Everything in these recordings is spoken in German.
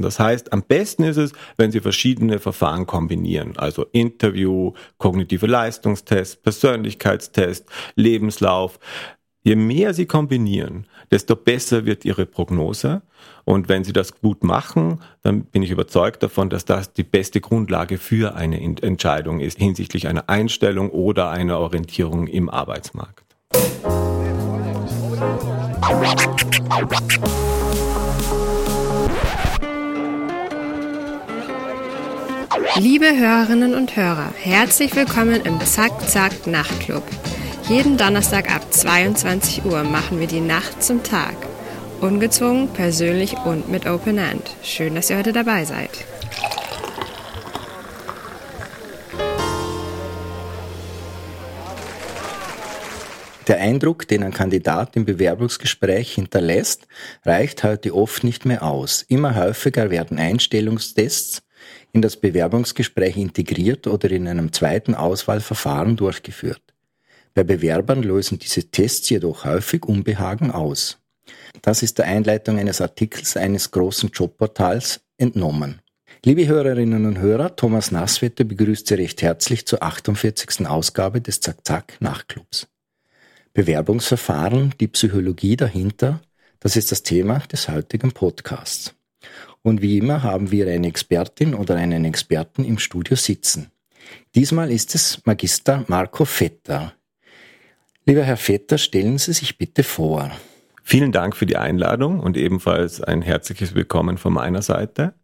lassen. Das heißt, am besten ist es, wenn Sie verschiedene Verfahren kombinieren, also Interview, kognitive Leistungstest, Persönlichkeitstest, Lebenslauf. Je mehr Sie kombinieren, desto besser wird Ihre Prognose. Und wenn Sie das gut machen, dann bin ich überzeugt davon, dass das die beste Grundlage für eine Entscheidung ist hinsichtlich einer Einstellung oder einer Orientierung im Arbeitsmarkt. Liebe Hörerinnen und Hörer, herzlich willkommen im Zack Zack Nachtclub. Jeden Donnerstag ab 22 Uhr machen wir die Nacht zum Tag. Ungezwungen, persönlich und mit Open End. Schön, dass ihr heute dabei seid. Der Eindruck, den ein Kandidat im Bewerbungsgespräch hinterlässt, reicht heute oft nicht mehr aus. Immer häufiger werden Einstellungstests in das Bewerbungsgespräch integriert oder in einem zweiten Auswahlverfahren durchgeführt. Bei Bewerbern lösen diese Tests jedoch häufig Unbehagen aus. Das ist der Einleitung eines Artikels eines großen Jobportals entnommen. Liebe Hörerinnen und Hörer, Thomas Nasswetter begrüßt Sie recht herzlich zur 48. Ausgabe des Zack-Zack Nachtclubs. Bewerbungsverfahren, die Psychologie dahinter, das ist das Thema des heutigen Podcasts. Und wie immer haben wir eine Expertin oder einen Experten im Studio sitzen. Diesmal ist es Magister Marco Vetter. Lieber Herr Vetter, stellen Sie sich bitte vor. Vielen Dank für die Einladung und ebenfalls ein herzliches Willkommen von meiner Seite.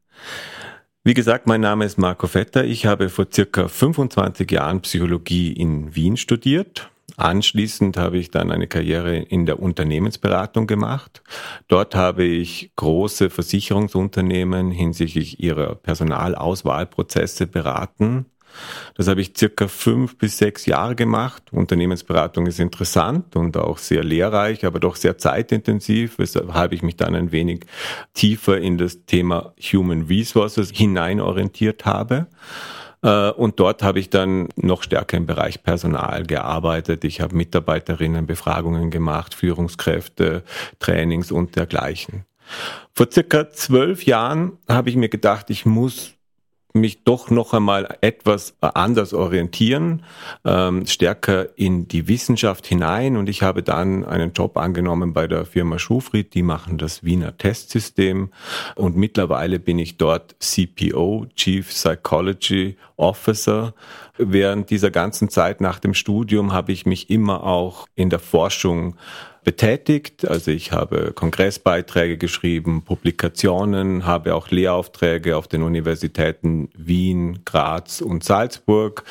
Wie gesagt, mein Name ist Marco Vetter. Ich habe vor circa 25 Jahren Psychologie in Wien studiert Anschließend habe ich dann eine Karriere in der Unternehmensberatung gemacht. Dort habe ich große Versicherungsunternehmen hinsichtlich ihrer Personalauswahlprozesse beraten. Das habe ich circa fünf bis sechs Jahre gemacht. Unternehmensberatung ist interessant und auch sehr lehrreich, aber doch sehr zeitintensiv, weshalb ich mich dann ein wenig tiefer in das Thema Human Resources hineinorientiert habe. Äh, und dort habe ich dann noch stärker im Bereich Personal gearbeitet. Ich habe Mitarbeiterinnenbefragungen gemacht, Führungskräfte, Trainings und dergleichen. Vor circa zwölf Jahren habe ich mir gedacht, ich muss mich doch noch einmal etwas anders orientieren, ähm, stärker in die Wissenschaft hinein. Und ich habe dann einen Job angenommen bei der Firma Schufried. Die machen das Wiener Testsystem. Und mittlerweile bin ich dort CPO, Chief Psychology Officer. Während dieser ganzen Zeit nach dem Studium habe ich mich immer auch in der Forschung betätigt. Also ich habe Kongressbeiträge geschrieben, Publikationen, habe auch Lehraufträge auf den Universitäten Wien, Graz und Salzburg,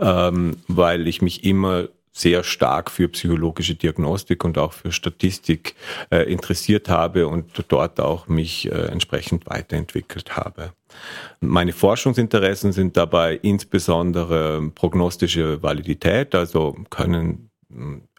ähm, weil ich mich immer sehr stark für psychologische Diagnostik und auch für Statistik äh, interessiert habe und dort auch mich äh, entsprechend weiterentwickelt habe. Meine Forschungsinteressen sind dabei insbesondere prognostische Validität, also können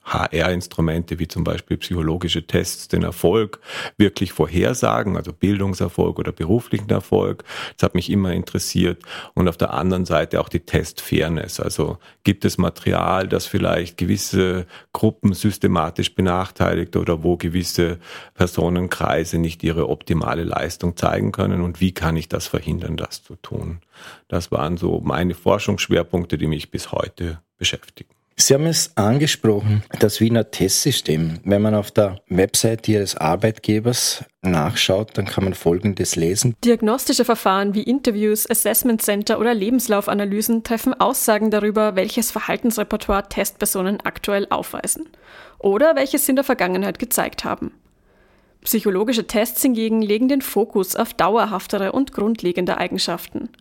HR-Instrumente wie zum Beispiel psychologische Tests den Erfolg wirklich vorhersagen, also Bildungserfolg oder beruflichen Erfolg. Das hat mich immer interessiert. Und auf der anderen Seite auch die Testfairness. Also gibt es Material, das vielleicht gewisse Gruppen systematisch benachteiligt oder wo gewisse Personenkreise nicht ihre optimale Leistung zeigen können und wie kann ich das verhindern, das zu tun? Das waren so meine Forschungsschwerpunkte, die mich bis heute beschäftigen. Sie haben es angesprochen, das Wiener Testsystem. Wenn man auf der Website Ihres Arbeitgebers nachschaut, dann kann man Folgendes lesen. Diagnostische Verfahren wie Interviews, Assessment Center oder Lebenslaufanalysen treffen Aussagen darüber, welches Verhaltensrepertoire Testpersonen aktuell aufweisen oder welches sie in der Vergangenheit gezeigt haben. Psychologische Tests hingegen legen den Fokus auf dauerhaftere und grundlegende Eigenschaften –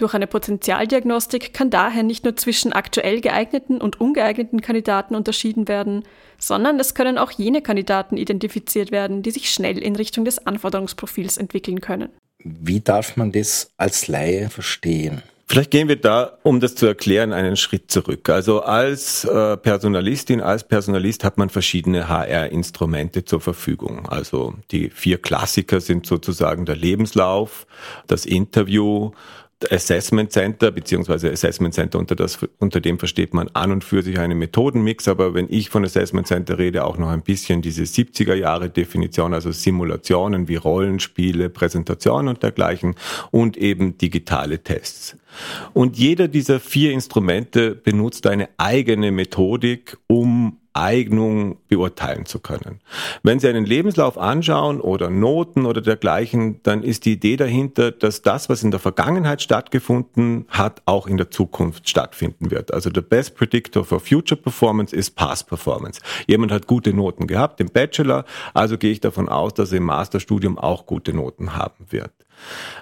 durch eine Potentialdiagnostik kann daher nicht nur zwischen aktuell geeigneten und ungeeigneten Kandidaten unterschieden werden, sondern es können auch jene Kandidaten identifiziert werden, die sich schnell in Richtung des Anforderungsprofils entwickeln können. Wie darf man das als Laie verstehen? Vielleicht gehen wir da, um das zu erklären, einen Schritt zurück. Also als äh, Personalistin, als Personalist hat man verschiedene HR-Instrumente zur Verfügung. Also die vier Klassiker sind sozusagen der Lebenslauf, das Interview, Assessment Center, beziehungsweise Assessment Center, unter, das, unter dem versteht man an und für sich einen Methodenmix, aber wenn ich von Assessment Center rede, auch noch ein bisschen diese 70er Jahre Definition, also Simulationen wie Rollenspiele, Präsentationen und dergleichen und eben digitale Tests. Und jeder dieser vier Instrumente benutzt eine eigene Methodik, um Eignung beurteilen zu können. Wenn Sie einen Lebenslauf anschauen oder Noten oder dergleichen, dann ist die Idee dahinter, dass das, was in der Vergangenheit stattgefunden hat, auch in der Zukunft stattfinden wird. Also der Best Predictor for Future Performance ist Past Performance. Jemand hat gute Noten gehabt im Bachelor, also gehe ich davon aus, dass er im Masterstudium auch gute Noten haben wird.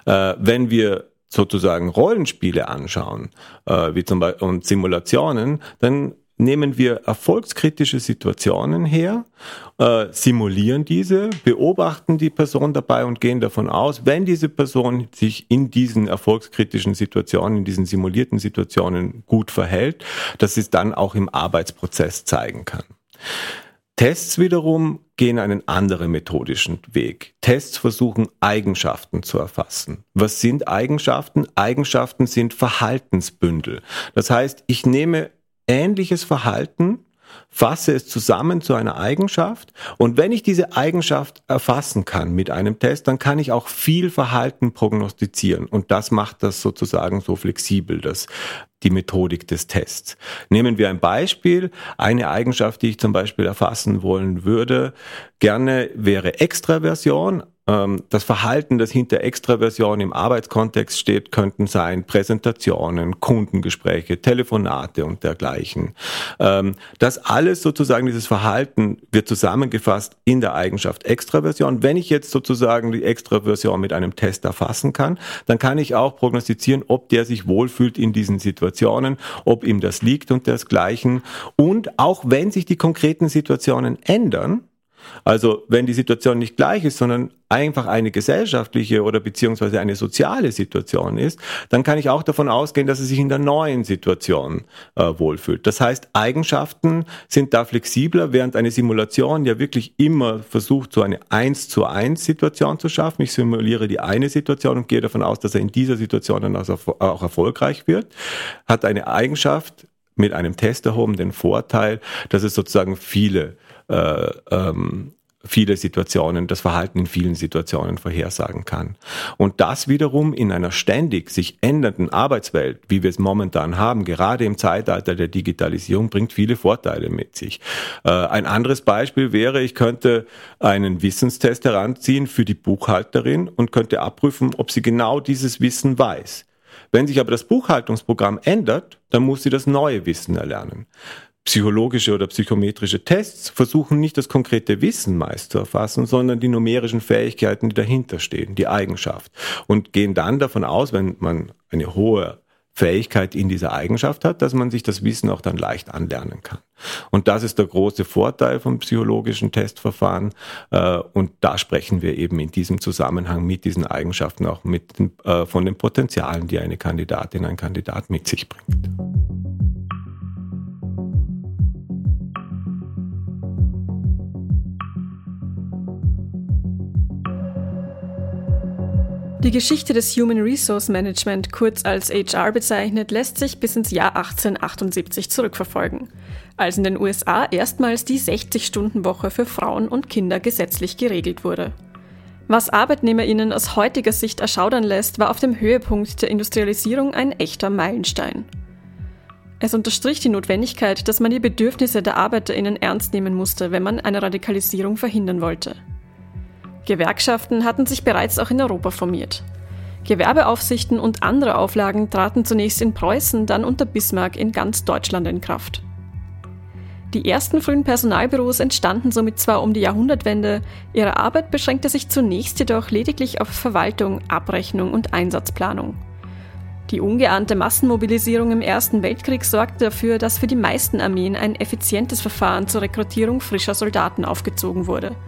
Äh, wenn wir sozusagen Rollenspiele anschauen, äh, wie zum Beispiel und Simulationen, dann nehmen wir erfolgskritische Situationen her, äh, simulieren diese, beobachten die Person dabei und gehen davon aus, wenn diese Person sich in diesen erfolgskritischen Situationen, in diesen simulierten Situationen gut verhält, dass sie es dann auch im Arbeitsprozess zeigen kann. Tests wiederum gehen einen anderen methodischen Weg. Tests versuchen Eigenschaften zu erfassen. Was sind Eigenschaften? Eigenschaften sind Verhaltensbündel. Das heißt, ich nehme ähnliches Verhalten, fasse es zusammen zu einer Eigenschaft und wenn ich diese Eigenschaft erfassen kann mit einem Test, dann kann ich auch viel Verhalten prognostizieren und das macht das sozusagen so flexibel, dass die Methodik des Tests. Nehmen wir ein Beispiel. Eine Eigenschaft, die ich zum Beispiel erfassen wollen würde, gerne wäre Extraversion. Ähm, das Verhalten, das hinter Extraversion im Arbeitskontext steht, könnten sein Präsentationen, Kundengespräche, Telefonate und dergleichen. Ähm, das alles sozusagen, dieses Verhalten wird zusammengefasst in der Eigenschaft Extraversion. Wenn ich jetzt sozusagen die Extraversion mit einem Test erfassen kann, dann kann ich auch prognostizieren, ob der sich wohlfühlt in diesen Situationen, ob ihm das liegt und dergleichen. Und auch wenn sich die konkreten Situationen ändern, also wenn die Situation nicht gleich ist, sondern einfach eine gesellschaftliche oder beziehungsweise eine soziale Situation ist, dann kann ich auch davon ausgehen, dass er sich in der neuen Situation äh, wohlfühlt. Das heißt, Eigenschaften sind da flexibler, während eine Simulation ja wirklich immer versucht, so eine 1 zu 1 Situation zu schaffen. Ich simuliere die eine Situation und gehe davon aus, dass er in dieser Situation dann auch erfolgreich wird, hat eine Eigenschaft mit einem Test erhoben den Vorteil, dass es sozusagen viele äh, ähm, viele Situationen, das Verhalten in vielen Situationen vorhersagen kann. Und das wiederum in einer ständig sich ändernden Arbeitswelt, wie wir es momentan haben, gerade im Zeitalter der Digitalisierung, bringt viele Vorteile mit sich. Äh, ein anderes Beispiel wäre, ich könnte einen Wissenstest heranziehen für die Buchhalterin und könnte abprüfen, ob sie genau dieses Wissen weiß. Wenn sich aber das Buchhaltungsprogramm ändert, dann muss sie das neue Wissen erlernen psychologische oder psychometrische Tests versuchen nicht das konkrete Wissen meist zu erfassen, sondern die numerischen Fähigkeiten, die dahinter stehen, die Eigenschaft. Und gehen dann davon aus, wenn man eine hohe Fähigkeit in dieser Eigenschaft hat, dass man sich das Wissen auch dann leicht anlernen kann. Und das ist der große Vorteil vom psychologischen Testverfahren. Äh, und da sprechen wir eben in diesem Zusammenhang mit diesen Eigenschaften auch mit, äh, von den Potenzialen, die eine Kandidatin, ein Kandidat mit sich bringt. Die Geschichte des Human Resource Management, kurz als HR bezeichnet, lässt sich bis ins Jahr 1878 zurückverfolgen, als in den USA erstmals die 60-Stunden-Woche für Frauen und Kinder gesetzlich geregelt wurde. Was ArbeitnehmerInnen aus heutiger Sicht erschaudern lässt, war auf dem Höhepunkt der Industrialisierung ein echter Meilenstein. Es unterstrich die Notwendigkeit, dass man die Bedürfnisse der ArbeiterInnen ernst nehmen musste, wenn man eine Radikalisierung verhindern wollte. Gewerkschaften hatten sich bereits auch in Europa formiert. Gewerbeaufsichten und andere Auflagen traten zunächst in Preußen, dann unter Bismarck in ganz Deutschland in Kraft. Die ersten frühen Personalbüros entstanden somit zwar um die Jahrhundertwende, ihre Arbeit beschränkte sich zunächst jedoch lediglich auf Verwaltung, Abrechnung und Einsatzplanung. Die ungeahnte Massenmobilisierung im Ersten Weltkrieg sorgte dafür, dass für die meisten Armeen ein effizientes Verfahren zur Rekrutierung frischer Soldaten aufgezogen wurde –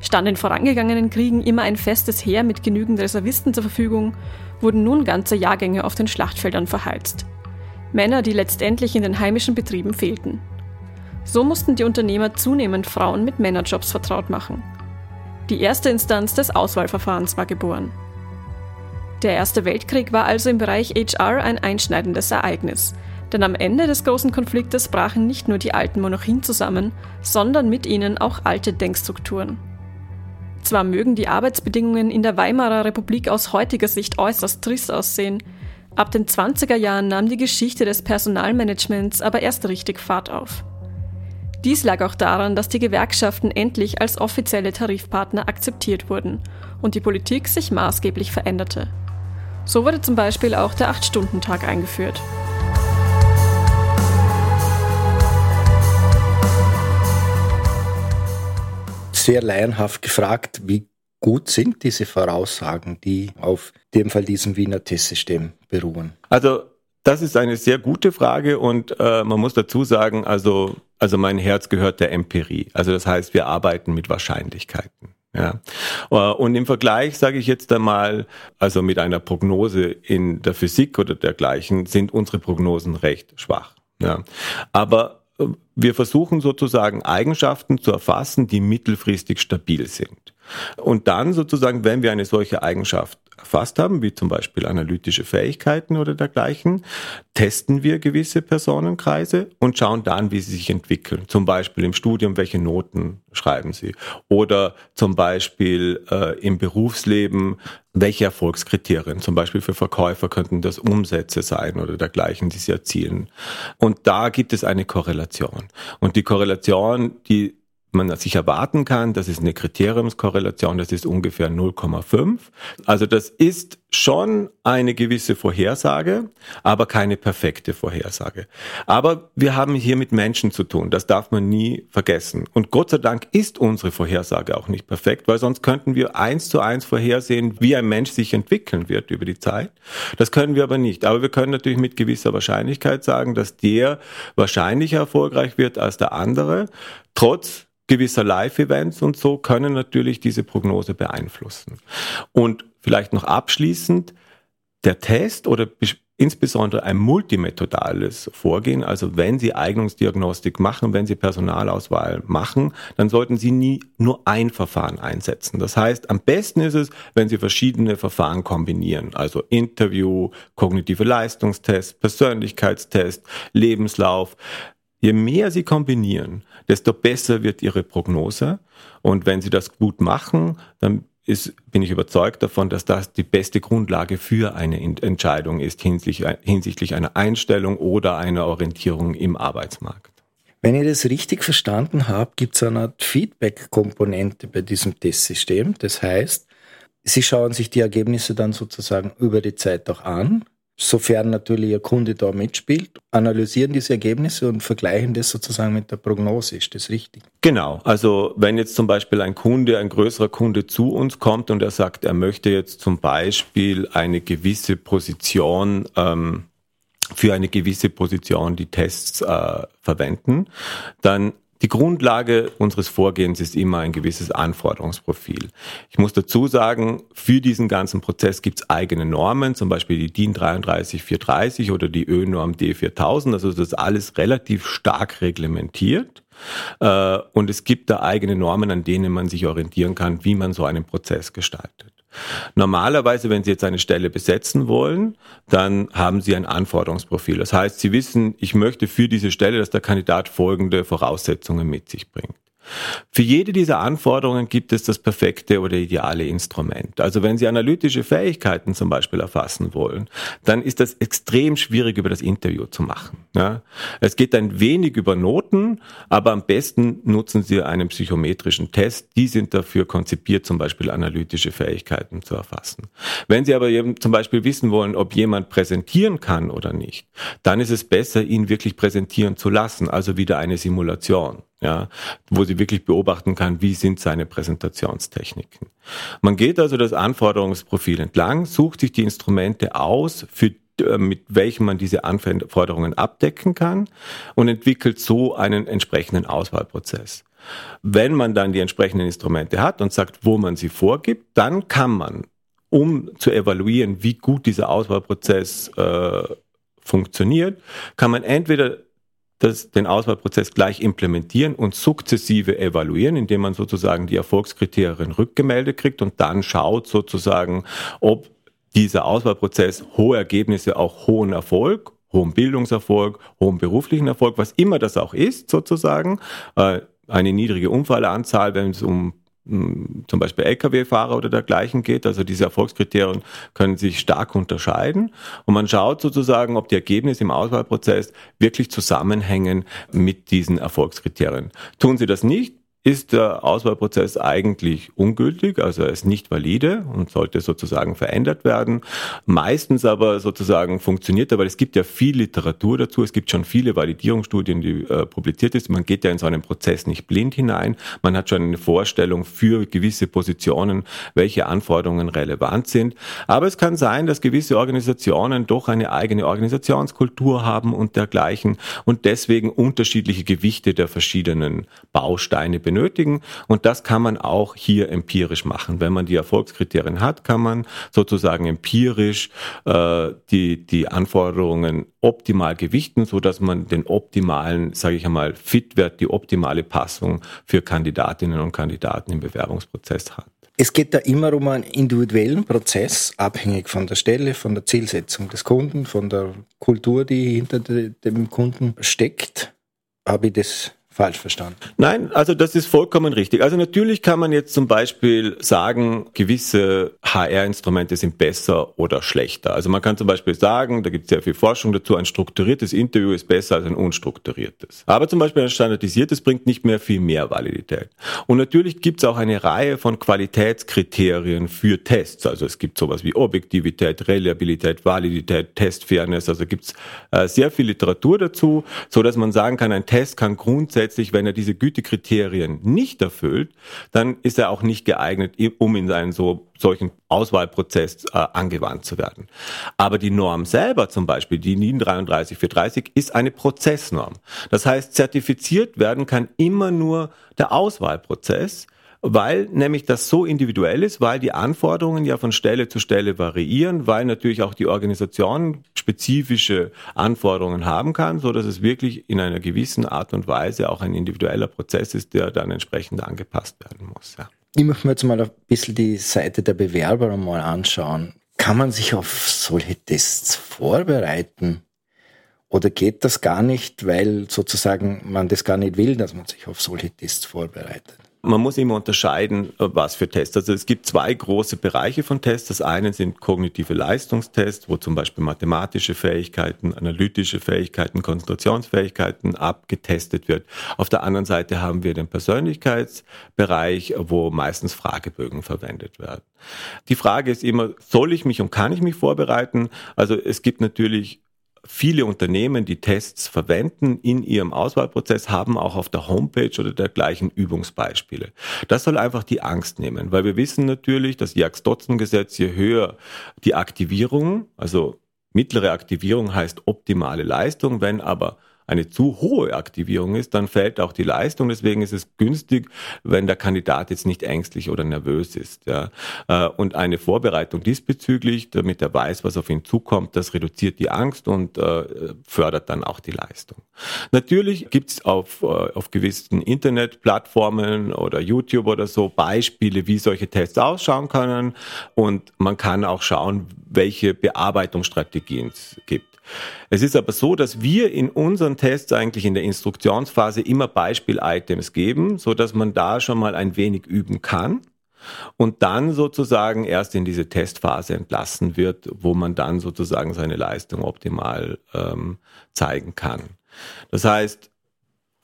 Stand in vorangegangenen Kriegen immer ein festes Heer mit genügend Reservisten zur Verfügung, wurden nun ganze Jahrgänge auf den Schlachtfeldern verheizt. Männer, die letztendlich in den heimischen Betrieben fehlten. So mussten die Unternehmer zunehmend Frauen mit Männerjobs vertraut machen. Die erste Instanz des Auswahlverfahrens war geboren. Der Erste Weltkrieg war also im Bereich HR ein einschneidendes Ereignis. Denn am Ende des großen Konfliktes brachen nicht nur die alten Monarchien zusammen, sondern mit ihnen auch alte Denkstrukturen. Zwar mögen die Arbeitsbedingungen in der Weimarer Republik aus heutiger Sicht äußerst trist aussehen, ab den 20er Jahren nahm die Geschichte des Personalmanagements aber erst richtig Fahrt auf. Dies lag auch daran, dass die Gewerkschaften endlich als offizielle Tarifpartner akzeptiert wurden und die Politik sich maßgeblich veränderte. So wurde zum Beispiel auch der 8-Stunden-Tag eingeführt. Sehr laienhaft gefragt, wie gut sind diese Voraussagen, die auf dem Fall diesem Wiener Testsystem beruhen? Also das ist eine sehr gute Frage und äh, man muss dazu sagen, also, also mein Herz gehört der Empirie. Also das heißt, wir arbeiten mit Wahrscheinlichkeiten. Ja. Äh, und im Vergleich sage ich jetzt einmal, also mit einer Prognose in der Physik oder dergleichen, sind unsere Prognosen recht schwach. Ja. Aber wir versuchen sozusagen Eigenschaften zu erfassen, die mittelfristig stabil sind. Und dann sozusagen, wenn wir eine solche Eigenschaft erfasst haben, wie zum Beispiel analytische Fähigkeiten oder dergleichen, testen wir gewisse Personenkreise und schauen dann, wie sie sich entwickeln. Zum Beispiel im Studium, welche Noten schreiben sie. Oder zum Beispiel äh, im Berufsleben, welche Erfolgskriterien. Zum Beispiel für Verkäufer könnten das Umsätze sein oder dergleichen, die sie erzielen. Und da gibt es eine Korrelation. Und die Korrelation, die man sich erwarten kann. Das ist eine Kriteriumskorrelation, das ist ungefähr 0,5. Also das ist schon eine gewisse Vorhersage, aber keine perfekte Vorhersage. Aber wir haben hier mit Menschen zu tun, das darf man nie vergessen. Und Gott sei Dank ist unsere Vorhersage auch nicht perfekt, weil sonst könnten wir eins zu eins vorhersehen, wie ein Mensch sich entwickeln wird über die Zeit. Das können wir aber nicht. Aber wir können natürlich mit gewisser Wahrscheinlichkeit sagen, dass der wahrscheinlicher erfolgreich wird als der andere, trotz gewisser Live-Events und so können natürlich diese Prognose beeinflussen. Und vielleicht noch abschließend, der Test oder insbesondere ein multimethodales Vorgehen, also wenn Sie Eignungsdiagnostik machen, wenn Sie Personalauswahl machen, dann sollten Sie nie nur ein Verfahren einsetzen. Das heißt, am besten ist es, wenn Sie verschiedene Verfahren kombinieren, also Interview, kognitive Leistungstest, Persönlichkeitstest, Lebenslauf. Je mehr Sie kombinieren, desto besser wird Ihre Prognose. Und wenn Sie das gut machen, dann ist, bin ich überzeugt davon, dass das die beste Grundlage für eine Entscheidung ist hinsichtlich, hinsichtlich einer Einstellung oder einer Orientierung im Arbeitsmarkt. Wenn ich das richtig verstanden habe, gibt es eine Art Feedback-Komponente bei diesem Testsystem. Das heißt, Sie schauen sich die Ergebnisse dann sozusagen über die Zeit auch an sofern natürlich Ihr Kunde da mitspielt, analysieren diese Ergebnisse und vergleichen das sozusagen mit der Prognose. Ist das richtig? Genau. Also wenn jetzt zum Beispiel ein Kunde, ein größerer Kunde zu uns kommt und er sagt, er möchte jetzt zum Beispiel eine gewisse Position ähm, für eine gewisse Position die Tests äh, verwenden, dann die Grundlage unseres Vorgehens ist immer ein gewisses Anforderungsprofil. Ich muss dazu sagen, für diesen ganzen Prozess gibt es eigene Normen, zum Beispiel die DIN 33430 oder die ÖNorm D4000. Also das ist alles relativ stark reglementiert. Äh, und es gibt da eigene Normen, an denen man sich orientieren kann, wie man so einen Prozess gestaltet. Normalerweise, wenn Sie jetzt eine Stelle besetzen wollen, dann haben Sie ein Anforderungsprofil. Das heißt, Sie wissen, ich möchte für diese Stelle, dass der Kandidat folgende Voraussetzungen mit sich bringt. Für jede dieser Anforderungen gibt es das perfekte oder ideale Instrument. Also wenn Sie analytische Fähigkeiten zum Beispiel erfassen wollen, dann ist das extrem schwierig über das Interview zu machen. Ja? Es geht ein wenig über Noten, aber am besten nutzen Sie einen psychometrischen Test. Die sind dafür konzipiert, zum Beispiel analytische Fähigkeiten zu erfassen. Wenn Sie aber zum Beispiel wissen wollen, ob jemand präsentieren kann oder nicht, dann ist es besser, ihn wirklich präsentieren zu lassen, also wieder eine Simulation ja, wo sie wirklich beobachten kann, wie sind seine Präsentationstechniken. Man geht also das Anforderungsprofil entlang, sucht sich die Instrumente aus, für, äh, mit welchen man diese Anforderungen abdecken kann und entwickelt so einen entsprechenden Auswahlprozess. Wenn man dann die entsprechenden Instrumente hat und sagt, wo man sie vorgibt, dann kann man, um zu evaluieren, wie gut dieser Auswahlprozess äh, funktioniert, kann man entweder das, den Auswahlprozess gleich implementieren und sukzessive evaluieren, indem man sozusagen die Erfolgskriterien rückgemeldet kriegt und dann schaut sozusagen, ob dieser Auswahlprozess hohe Ergebnisse auch hohen Erfolg, hohen Bildungserfolg, hohen beruflichen Erfolg, was immer das auch ist, sozusagen. Äh, eine niedrige Unfallanzahl, wenn es um zum Beispiel Lkw-Fahrer oder dergleichen geht. Also diese Erfolgskriterien können sich stark unterscheiden. Und man schaut sozusagen, ob die Ergebnisse im Auswahlprozess wirklich zusammenhängen mit diesen Erfolgskriterien. Tun sie das nicht, ist der Auswahlprozess eigentlich ungültig, also er ist nicht valide und sollte sozusagen verändert werden. Meistens aber sozusagen funktioniert er, weil es gibt ja viel Literatur dazu, es gibt schon viele Validierungsstudien, die äh, publiziert ist. Man geht ja in so einen Prozess nicht blind hinein, man hat schon eine Vorstellung für gewisse Positionen, welche Anforderungen relevant sind. Aber es kann sein, dass gewisse Organisationen doch eine eigene Organisationskultur haben und dergleichen und deswegen unterschiedliche Gewichte der verschiedenen Bausteine benutzen benötigen. Und das kann man auch hier empirisch machen. Wenn man die Erfolgskriterien hat, kann man sozusagen empirisch äh, die, die Anforderungen optimal gewichten, so dass man den optimalen, sage ich einmal, Fitwert, die optimale Passung für Kandidatinnen und Kandidaten im Bewerbungsprozess hat. Es geht da immer um einen individuellen Prozess, abhängig von der Stelle, von der Zielsetzung des Kunden, von der Kultur, die hinter dem Kunden steckt. Habe ich das falsch verstanden. Nein, also das ist vollkommen richtig. Also natürlich kann man jetzt zum Beispiel sagen, gewisse HR-Instrumente sind besser oder schlechter. Also man kann zum Beispiel sagen, da gibt es sehr viel Forschung dazu, ein strukturiertes Interview ist besser als ein unstrukturiertes. Aber zum Beispiel ein standardisiertes bringt nicht mehr viel mehr Validität. Und natürlich gibt es auch eine Reihe von Qualitätskriterien für Tests. Also es gibt sowas wie Objektivität, Reliabilität, Validität, Testfairness. Also gibt es äh, sehr viel Literatur dazu, so dass man sagen kann, ein Test kann grundsätzlich grundsätzlich, wenn er diese Gütekriterien nicht erfüllt, dann ist er auch nicht geeignet, um in einen so, solchen Auswahlprozess äh, angewandt zu werden. Aber die Norm selber zum Beispiel, die NIN 33430, ist eine Prozessnorm. Das heißt, zertifiziert werden kann immer nur der Auswahlprozess weil nämlich das so individuell ist, weil die Anforderungen ja von Stelle zu Stelle variieren, weil natürlich auch die Organisation spezifische Anforderungen haben kann, so dass es wirklich in einer gewissen Art und Weise auch ein individueller Prozess ist, der dann entsprechend angepasst werden muss. Ja. Ich möchte mir jetzt mal ein bisschen die Seite der Bewerber mal anschauen. Kann man sich auf solche Tests vorbereiten? Oder geht das gar nicht, weil sozusagen man das gar nicht will, dass man sich auf solche Tests vorbereitet? Man muss immer unterscheiden, äh, was für Tests. Also es gibt zwei große Bereiche von Tests. Das eine sind kognitive Leistungstests, wo zum Beispiel mathematische Fähigkeiten, analytische Fähigkeiten, Konzentrationsfähigkeiten abgetestet wird. Auf der anderen Seite haben wir den Persönlichkeitsbereich, wo meistens Fragebögen verwendet werden. Die Frage ist immer, soll ich mich und kann ich mich vorbereiten? Also es gibt natürlich viele Unternehmen, die Tests verwenden in ihrem Auswahlprozess, haben auch auf der Homepage oder dergleichen Übungsbeispiele. Das soll einfach die Angst nehmen, weil wir wissen natürlich, das Jax-Dotzen-Gesetz, je höher die Aktivierung, also mittlere Aktivierung heißt optimale Leistung, wenn aber eine zu hohe Aktivierung ist, dann fällt auch die Leistung. Deswegen ist es günstig, wenn der Kandidat jetzt nicht ängstlich oder nervös ist. Ja. Äh, und eine Vorbereitung diesbezüglich, damit er weiß, was auf ihn zukommt, das reduziert die Angst und äh, fördert dann auch die Leistung. Natürlich gibt es auf, äh, auf gewissen Internetplattformen oder YouTube oder so Beispiele, wie solche Tests ausschauen können. Und man kann auch schauen, welche Bearbeitungsstrategien es gibt. Es ist aber so, dass wir in unseren Tests eigentlich in der Instruktionsphase immer Beispiel-Items geben, so dass man da schon mal ein wenig üben kann und dann sozusagen erst in diese Testphase entlassen wird, wo man dann sozusagen seine Leistung optimal ähm, zeigen kann. Das heißt,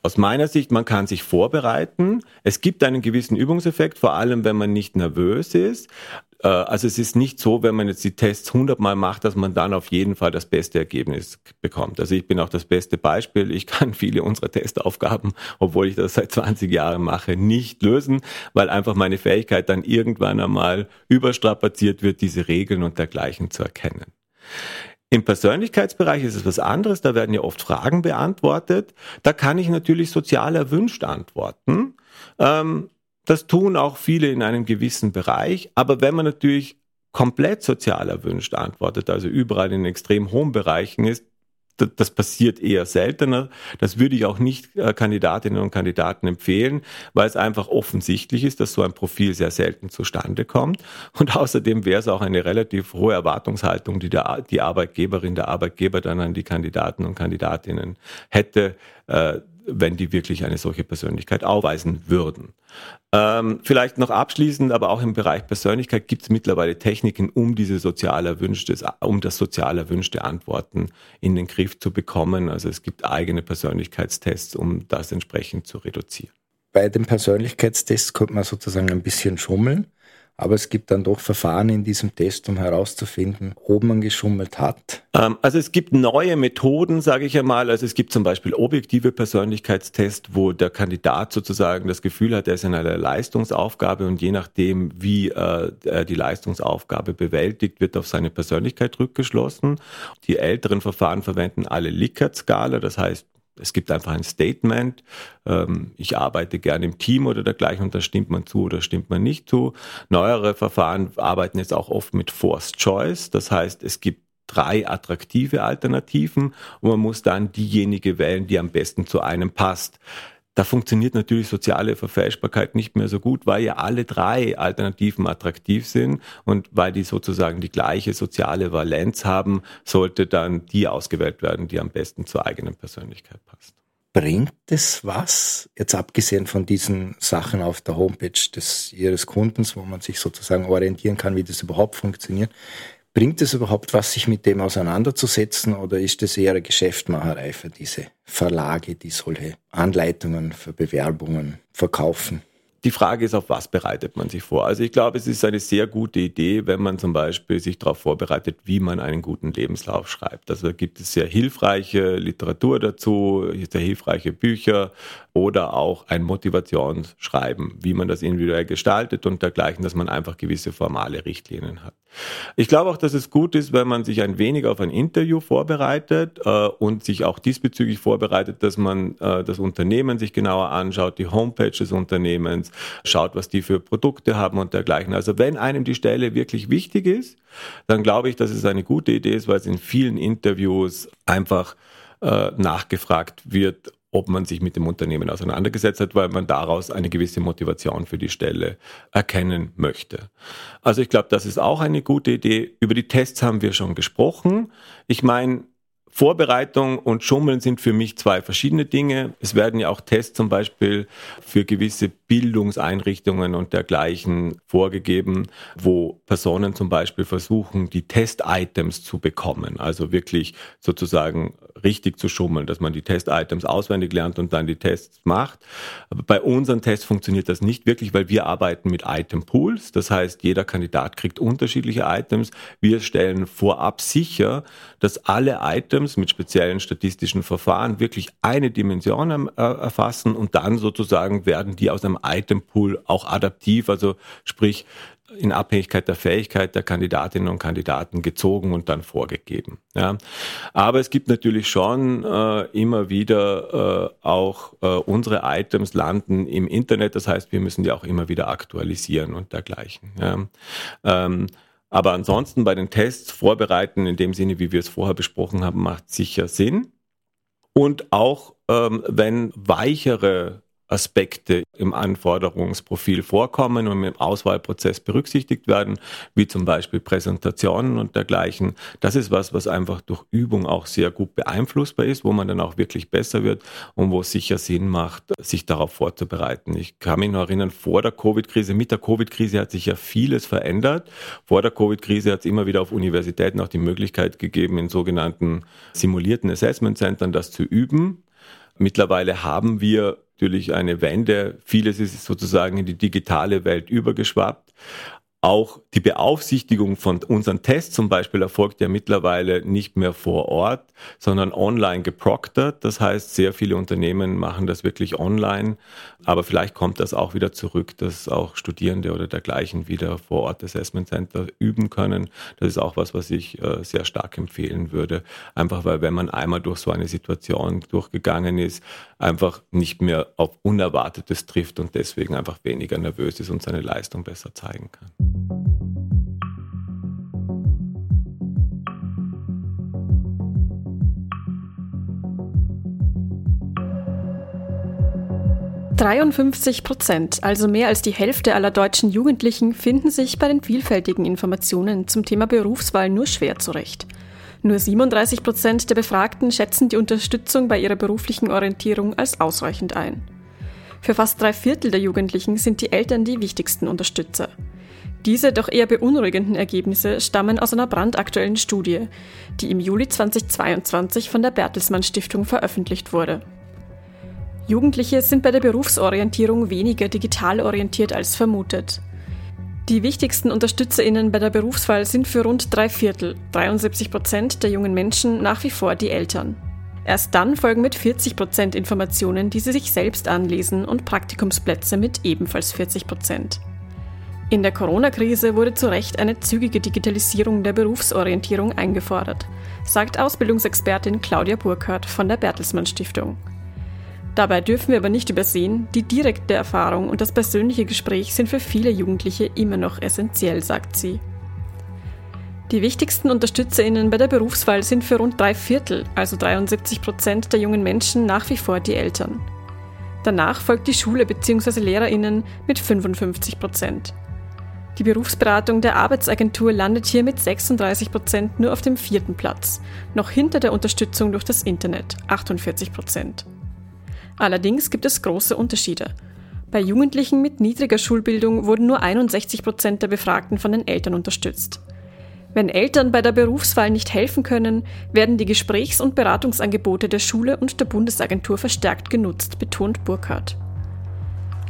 aus meiner Sicht, man kann sich vorbereiten. Es gibt einen gewissen Übungseffekt, vor allem wenn man nicht nervös ist. Äh, also es ist nicht so, wenn man jetzt die Tests hundertmal macht, dass man dann auf jeden Fall das beste Ergebnis bekommt. Also ich bin auch das beste Beispiel. Ich kann viele unserer Testaufgaben, obwohl ich das seit 20 Jahren mache, nicht lösen, weil einfach meine Fähigkeit dann irgendwann einmal überstrapaziert wird, diese Regeln und dergleichen zu erkennen. Im Persönlichkeitsbereich ist es was anderes, da werden ja oft Fragen beantwortet. Da kann ich natürlich sozial erwünscht antworten. Ähm, das tun auch viele in einem gewissen Bereich. Aber wenn man natürlich komplett sozial erwünscht antwortet, also überall in extrem hohen Bereichen ist, das passiert eher seltener. Das würde ich auch nicht äh, Kandidatinnen und Kandidaten empfehlen, weil es einfach offensichtlich ist, dass so ein Profil sehr selten zustande kommt. Und außerdem wäre es auch eine relativ hohe Erwartungshaltung, die der, die Arbeitgeberin, der Arbeitgeber dann an die Kandidaten und Kandidatinnen hätte, äh, wenn die wirklich eine solche Persönlichkeit aufweisen würden. Ähm, vielleicht noch abschließend, aber auch im Bereich Persönlichkeit gibt es mittlerweile Techniken, um diese sozial erwünschte, um das sozial erwünschte Antworten in den Griff zu bekommen. Also es gibt eigene Persönlichkeitstests, um das entsprechend zu reduzieren. Bei den Persönlichkeitstests könnte man sozusagen ein bisschen schummeln. Aber es gibt dann doch Verfahren in diesem Test, um herauszufinden, ob man geschummelt hat. Ähm, also es gibt neue Methoden, sage ich einmal. Also es gibt zum Beispiel objektive Persönlichkeitstests, wo der Kandidat sozusagen das Gefühl hat, er ist in einer Leistungsaufgabe und je nachdem, wie äh, er die Leistungsaufgabe bewältigt, wird auf seine Persönlichkeit rückgeschlossen. Die älteren Verfahren verwenden alle Likert-Skala, das heißt es gibt einfach ein Statement, ähm, ich arbeite gerne im Team oder dergleichen und da stimmt man zu oder stimmt man nicht zu. Neuere Verfahren arbeiten jetzt auch oft mit Forced Choice, das heißt, es gibt drei attraktive Alternativen und man muss dann diejenige wählen, die am besten zu einem passt. Da funktioniert natürlich soziale Verfälschbarkeit nicht mehr so gut, weil ja alle drei Alternativen attraktiv sind und weil die sozusagen die gleiche soziale Valenz haben, sollte dann die ausgewählt werden, die am besten zur eigenen Persönlichkeit passt. Bringt es was, jetzt abgesehen von diesen Sachen auf der Homepage des Ihres Kundens, wo man sich sozusagen orientieren kann, wie das überhaupt funktioniert, Bringt es überhaupt was, sich mit dem auseinanderzusetzen oder ist es eher Geschäftmacherei für diese Verlage, die solche Anleitungen für Bewerbungen verkaufen? Die Frage ist, auf was bereitet man sich vor? Also ich glaube, es ist eine sehr gute Idee, wenn man zum Beispiel sich darauf vorbereitet, wie man einen guten Lebenslauf schreibt. Also gibt es sehr hilfreiche Literatur dazu, sehr hilfreiche Bücher oder auch ein Motivationsschreiben, wie man das individuell gestaltet und dergleichen, dass man einfach gewisse formale Richtlinien hat. Ich glaube auch, dass es gut ist, wenn man sich ein wenig auf ein Interview vorbereitet äh, und sich auch diesbezüglich vorbereitet, dass man äh, das Unternehmen sich genauer anschaut, die Homepage des Unternehmens, schaut, was die für Produkte haben und dergleichen. Also wenn einem die Stelle wirklich wichtig ist, dann glaube ich, dass es eine gute Idee ist, weil es in vielen Interviews einfach äh, nachgefragt wird, ob man sich mit dem Unternehmen auseinandergesetzt hat, weil man daraus eine gewisse Motivation für die Stelle erkennen möchte. Also ich glaube, das ist auch eine gute Idee. Über die Tests haben wir schon gesprochen. Ich meine, Vorbereitung und Schummeln sind für mich zwei verschiedene Dinge. Es werden ja auch Tests zum Beispiel für gewisse Bildungseinrichtungen und dergleichen vorgegeben, wo Personen zum Beispiel versuchen, die Test-Items zu bekommen. Also wirklich sozusagen richtig zu schummeln, dass man die Test-Items auswendig lernt und dann die Tests macht. Aber bei unseren Tests funktioniert das nicht wirklich, weil wir arbeiten mit Item-Pools. Das heißt, jeder Kandidat kriegt unterschiedliche Items. Wir stellen vorab sicher, dass alle Items mit speziellen statistischen Verfahren wirklich eine Dimension äh, erfassen und dann sozusagen werden die aus einem Itempool auch adaptiv, also sprich in Abhängigkeit der Fähigkeit der Kandidatinnen und Kandidaten gezogen und dann vorgegeben. Ja. Aber es gibt natürlich schon äh, immer wieder äh, auch äh, unsere Items landen im Internet, das heißt, wir müssen die auch immer wieder aktualisieren und dergleichen. Ja. Ähm, aber ansonsten bei den Tests vorbereiten, in dem Sinne, wie wir es vorher besprochen haben, macht sicher Sinn. Und auch ähm, wenn weichere Aspekte im Anforderungsprofil vorkommen und im Auswahlprozess berücksichtigt werden, wie zum Beispiel Präsentationen und dergleichen. Das ist was, was einfach durch Übung auch sehr gut beeinflussbar ist, wo man dann auch wirklich besser wird und wo es sicher Sinn macht, sich darauf vorzubereiten. Ich kann mich noch erinnern, vor der Covid-Krise, mit der Covid-Krise hat sich ja vieles verändert. Vor der Covid-Krise hat es immer wieder auf Universitäten auch die Möglichkeit gegeben, in sogenannten simulierten Assessment-Centern das zu üben. Mittlerweile haben wir natürlich eine Wende. Vieles ist sozusagen in die digitale Welt übergeschwappt. Auch die Beaufsichtigung von unseren Tests zum Beispiel erfolgt ja mittlerweile nicht mehr vor Ort, sondern online geproktert. Das heißt, sehr viele Unternehmen machen das wirklich online. Aber vielleicht kommt das auch wieder zurück, dass auch Studierende oder dergleichen wieder vor Ort Assessment Center üben können. Das ist auch was, was ich äh, sehr stark empfehlen würde. Einfach weil, wenn man einmal durch so eine Situation durchgegangen ist, einfach nicht mehr auf Unerwartetes trifft und deswegen einfach weniger nervös ist und seine Leistung besser zeigen kann. 53 Prozent, also mehr als die Hälfte aller deutschen Jugendlichen, finden sich bei den vielfältigen Informationen zum Thema Berufswahl nur schwer zurecht. Nur 37 Prozent der Befragten schätzen die Unterstützung bei ihrer beruflichen Orientierung als ausreichend ein. Für fast drei Viertel der Jugendlichen sind die Eltern die wichtigsten Unterstützer. Diese doch eher beunruhigenden Ergebnisse stammen aus einer brandaktuellen Studie, die im Juli 2022 von der Bertelsmann Stiftung veröffentlicht wurde. Jugendliche sind bei der Berufsorientierung weniger digital orientiert als vermutet. Die wichtigsten UnterstützerInnen bei der Berufswahl sind für rund drei Viertel, 73 Prozent der jungen Menschen nach wie vor die Eltern. Erst dann folgen mit 40 Prozent Informationen, die sie sich selbst anlesen und Praktikumsplätze mit ebenfalls 40 Prozent. In der Corona-Krise wurde zu Recht eine zügige Digitalisierung der Berufsorientierung eingefordert, sagt Ausbildungsexpertin Claudia Burkhardt von der Bertelsmann Stiftung. Dabei dürfen wir aber nicht übersehen, die direkte Erfahrung und das persönliche Gespräch sind für viele Jugendliche immer noch essentiell, sagt sie. Die wichtigsten UnterstützerInnen bei der Berufswahl sind für rund drei Viertel, also 73 Prozent der jungen Menschen, nach wie vor die Eltern. Danach folgt die Schule bzw. LehrerInnen mit 55 Prozent. Die Berufsberatung der Arbeitsagentur landet hier mit 36 Prozent nur auf dem vierten Platz, noch hinter der Unterstützung durch das Internet, 48 Prozent. Allerdings gibt es große Unterschiede. Bei Jugendlichen mit niedriger Schulbildung wurden nur 61 Prozent der Befragten von den Eltern unterstützt. Wenn Eltern bei der Berufswahl nicht helfen können, werden die Gesprächs- und Beratungsangebote der Schule und der Bundesagentur verstärkt genutzt, betont Burkhardt.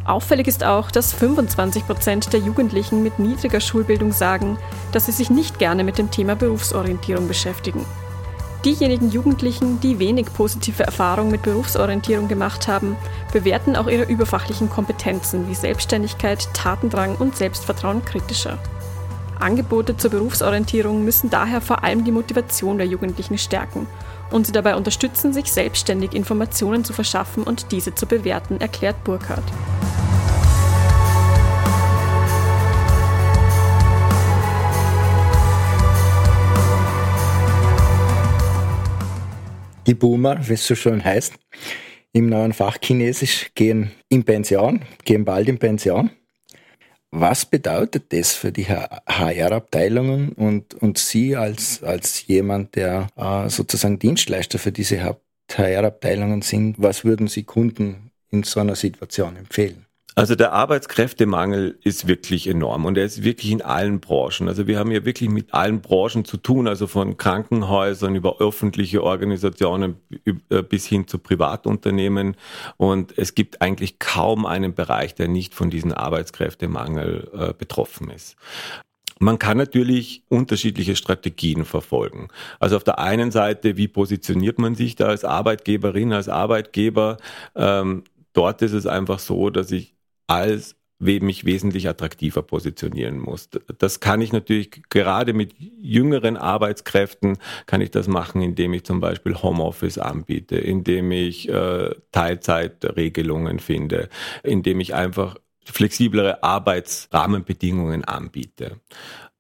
Auffällig ist auch, dass 25 Prozent der Jugendlichen mit niedriger Schulbildung sagen, dass sie sich nicht gerne mit dem Thema Berufsorientierung beschäftigen. Diejenigen Jugendlichen, die wenig positive Erfahrungen mit Berufsorientierung gemacht haben, bewerten auch ihre überfachlichen Kompetenzen wie Selbstständigkeit, Tatendrang und Selbstvertrauen kritischer. Angebote zur Berufsorientierung müssen daher vor allem die Motivation der Jugendlichen stärken und sie dabei unterstützen, sich selbstständig Informationen zu verschaffen und diese zu bewerten, erklärt Burkhardt. Die Boomer, wie es so schön heißt, im neuen Fach Chinesisch gehen in Pension, gehen bald in Pension. Was bedeutet das für die HR-Abteilungen und, und Sie als, als jemand, der äh, sozusagen Dienstleister für diese HR-Abteilungen sind? Was würden Sie Kunden in so einer Situation empfehlen? Also der Arbeitskräftemangel ist wirklich enorm und er ist wirklich in allen Branchen. Also wir haben ja wirklich mit allen Branchen zu tun, also von Krankenhäusern über öffentliche Organisationen äh, bis hin zu Privatunternehmen. Und es gibt eigentlich kaum einen Bereich, der nicht von diesem Arbeitskräftemangel äh, betroffen ist. Man kann natürlich unterschiedliche Strategien verfolgen. Also auf der einen Seite, wie positioniert man sich da als Arbeitgeberin, als Arbeitgeber? Ähm, dort ist es einfach so, dass ich als mich wesentlich attraktiver positionieren muss. Das kann ich natürlich gerade mit jüngeren Arbeitskräften kann ich das machen, indem ich zum Beispiel Homeoffice anbiete, indem ich äh, Teilzeitregelungen finde, indem ich einfach flexiblere Arbeitsrahmenbedingungen anbiete.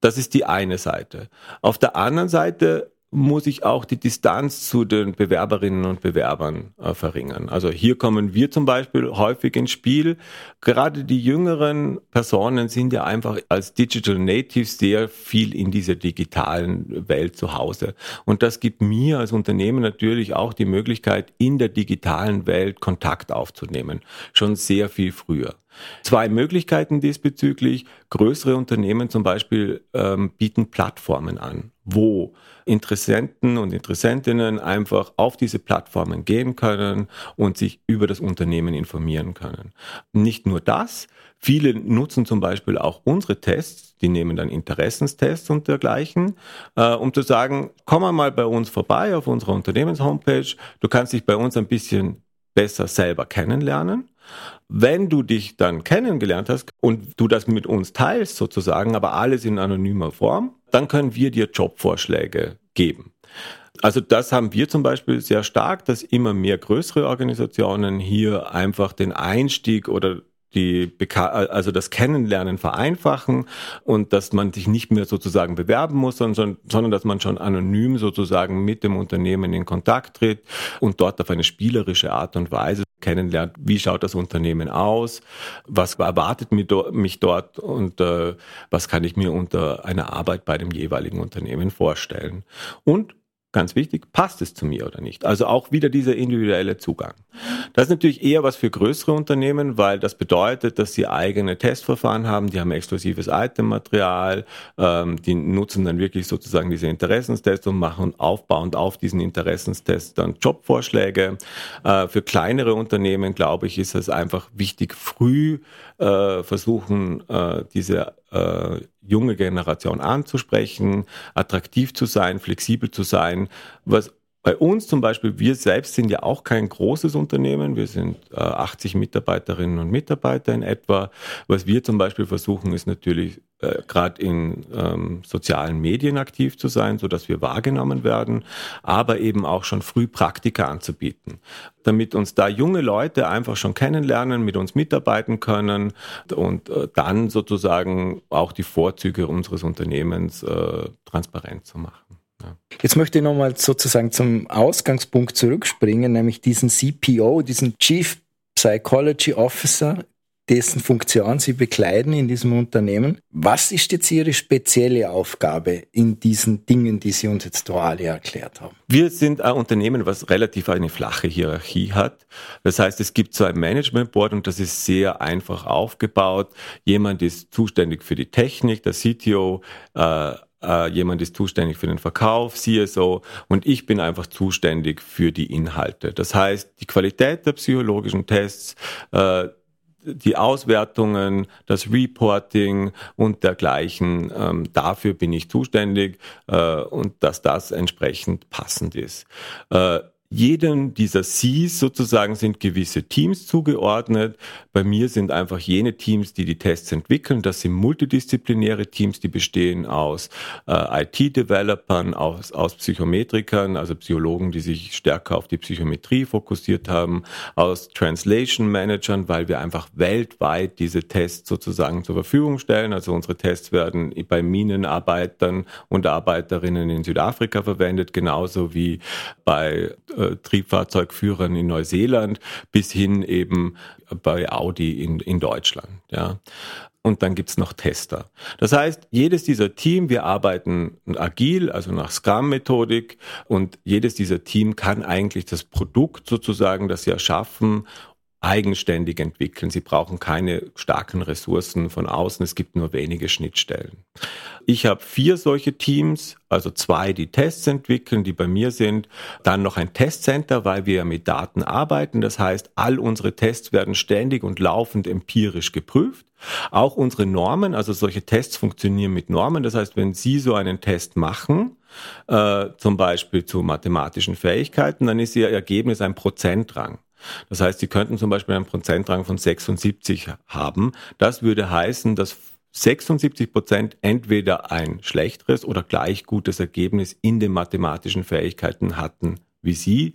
Das ist die eine Seite. Auf der anderen Seite muss ich auch die Distanz zu den Bewerberinnen und Bewerbern äh, verringern. Also hier kommen wir zum Beispiel häufig ins Spiel. Gerade die jüngeren Personen sind ja einfach als Digital Natives sehr viel in dieser digitalen Welt zu Hause. Und das gibt mir als Unternehmen natürlich auch die Möglichkeit, in der digitalen Welt Kontakt aufzunehmen. Schon sehr viel früher. Zwei Möglichkeiten diesbezüglich. Größere Unternehmen zum Beispiel ähm, bieten Plattformen an, wo Interessenten und Interessentinnen einfach auf diese Plattformen gehen können und sich über das Unternehmen informieren können. Nicht nur das, viele nutzen zum Beispiel auch unsere Tests, die nehmen dann Interessenstests und dergleichen, äh, um zu sagen, komm mal bei uns vorbei auf unserer Unternehmenshomepage, du kannst dich bei uns ein bisschen besser selber kennenlernen. Wenn du dich dann kennengelernt hast und du das mit uns teilst sozusagen, aber alles in anonymer Form, dann können wir dir Jobvorschläge geben. Also das haben wir zum Beispiel sehr stark, dass immer mehr größere Organisationen hier einfach den Einstieg oder die Beka also das Kennenlernen vereinfachen und dass man sich nicht mehr sozusagen bewerben muss, sondern, sondern dass man schon anonym sozusagen mit dem Unternehmen in Kontakt tritt und dort auf eine spielerische Art und Weise kennenlernt, wie schaut das Unternehmen aus, was erwartet mich dort und äh, was kann ich mir unter einer Arbeit bei dem jeweiligen Unternehmen vorstellen. Und ganz wichtig, passt es zu mir oder nicht? Also auch wieder dieser individuelle Zugang. Das ist natürlich eher was für größere Unternehmen, weil das bedeutet, dass sie eigene Testverfahren haben, die haben exklusives Itemmaterial, ähm, die nutzen dann wirklich sozusagen diese Interessenstests und machen aufbauend auf diesen Interessenstests dann Jobvorschläge. Äh, für kleinere Unternehmen, glaube ich, ist es einfach wichtig, früh äh, versuchen, äh, diese äh, junge Generation anzusprechen, attraktiv zu sein, flexibel zu sein, was bei uns zum Beispiel, wir selbst sind ja auch kein großes Unternehmen. Wir sind äh, 80 Mitarbeiterinnen und Mitarbeiter in etwa. Was wir zum Beispiel versuchen, ist natürlich äh, gerade in ähm, sozialen Medien aktiv zu sein, so dass wir wahrgenommen werden, aber eben auch schon früh Praktika anzubieten, damit uns da junge Leute einfach schon kennenlernen, mit uns mitarbeiten können und äh, dann sozusagen auch die Vorzüge unseres Unternehmens äh, transparent zu machen. Jetzt möchte ich nochmal sozusagen zum Ausgangspunkt zurückspringen, nämlich diesen CPO, diesen Chief Psychology Officer, dessen Funktion Sie bekleiden in diesem Unternehmen. Was ist jetzt Ihre spezielle Aufgabe in diesen Dingen, die Sie uns jetzt alle erklärt haben? Wir sind ein Unternehmen, was relativ eine flache Hierarchie hat. Das heißt, es gibt so ein Management Board und das ist sehr einfach aufgebaut. Jemand ist zuständig für die Technik, der CTO, äh, äh, jemand ist zuständig für den Verkauf, CSO und ich bin einfach zuständig für die Inhalte. Das heißt, die Qualität der psychologischen Tests, äh, die Auswertungen, das Reporting und dergleichen, ähm, dafür bin ich zuständig äh, und dass das entsprechend passend ist. Äh, jedem dieser Cs sozusagen sind gewisse Teams zugeordnet. Bei mir sind einfach jene Teams, die die Tests entwickeln. Das sind multidisziplinäre Teams, die bestehen aus äh, IT-Developern, aus, aus Psychometrikern, also Psychologen, die sich stärker auf die Psychometrie fokussiert haben, aus Translation Managern, weil wir einfach weltweit diese Tests sozusagen zur Verfügung stellen. Also unsere Tests werden bei Minenarbeitern und Arbeiterinnen in Südafrika verwendet, genauso wie bei äh, Triebfahrzeugführern in Neuseeland bis hin eben bei Audi in, in Deutschland. Ja. Und dann gibt's noch Tester. Das heißt, jedes dieser Team, wir arbeiten agil, also nach Scrum-Methodik, und jedes dieser Team kann eigentlich das Produkt sozusagen, das sie erschaffen, eigenständig entwickeln. Sie brauchen keine starken Ressourcen von außen. Es gibt nur wenige Schnittstellen. Ich habe vier solche Teams, also zwei, die Tests entwickeln, die bei mir sind. Dann noch ein Testcenter, weil wir mit Daten arbeiten. Das heißt, all unsere Tests werden ständig und laufend empirisch geprüft. Auch unsere Normen, also solche Tests funktionieren mit Normen. Das heißt, wenn Sie so einen Test machen, äh, zum Beispiel zu mathematischen Fähigkeiten, dann ist Ihr Ergebnis ein Prozentrang. Das heißt, Sie könnten zum Beispiel einen Prozentrang von 76 haben. Das würde heißen, dass 76 Prozent entweder ein schlechteres oder gleich gutes Ergebnis in den mathematischen Fähigkeiten hatten wie Sie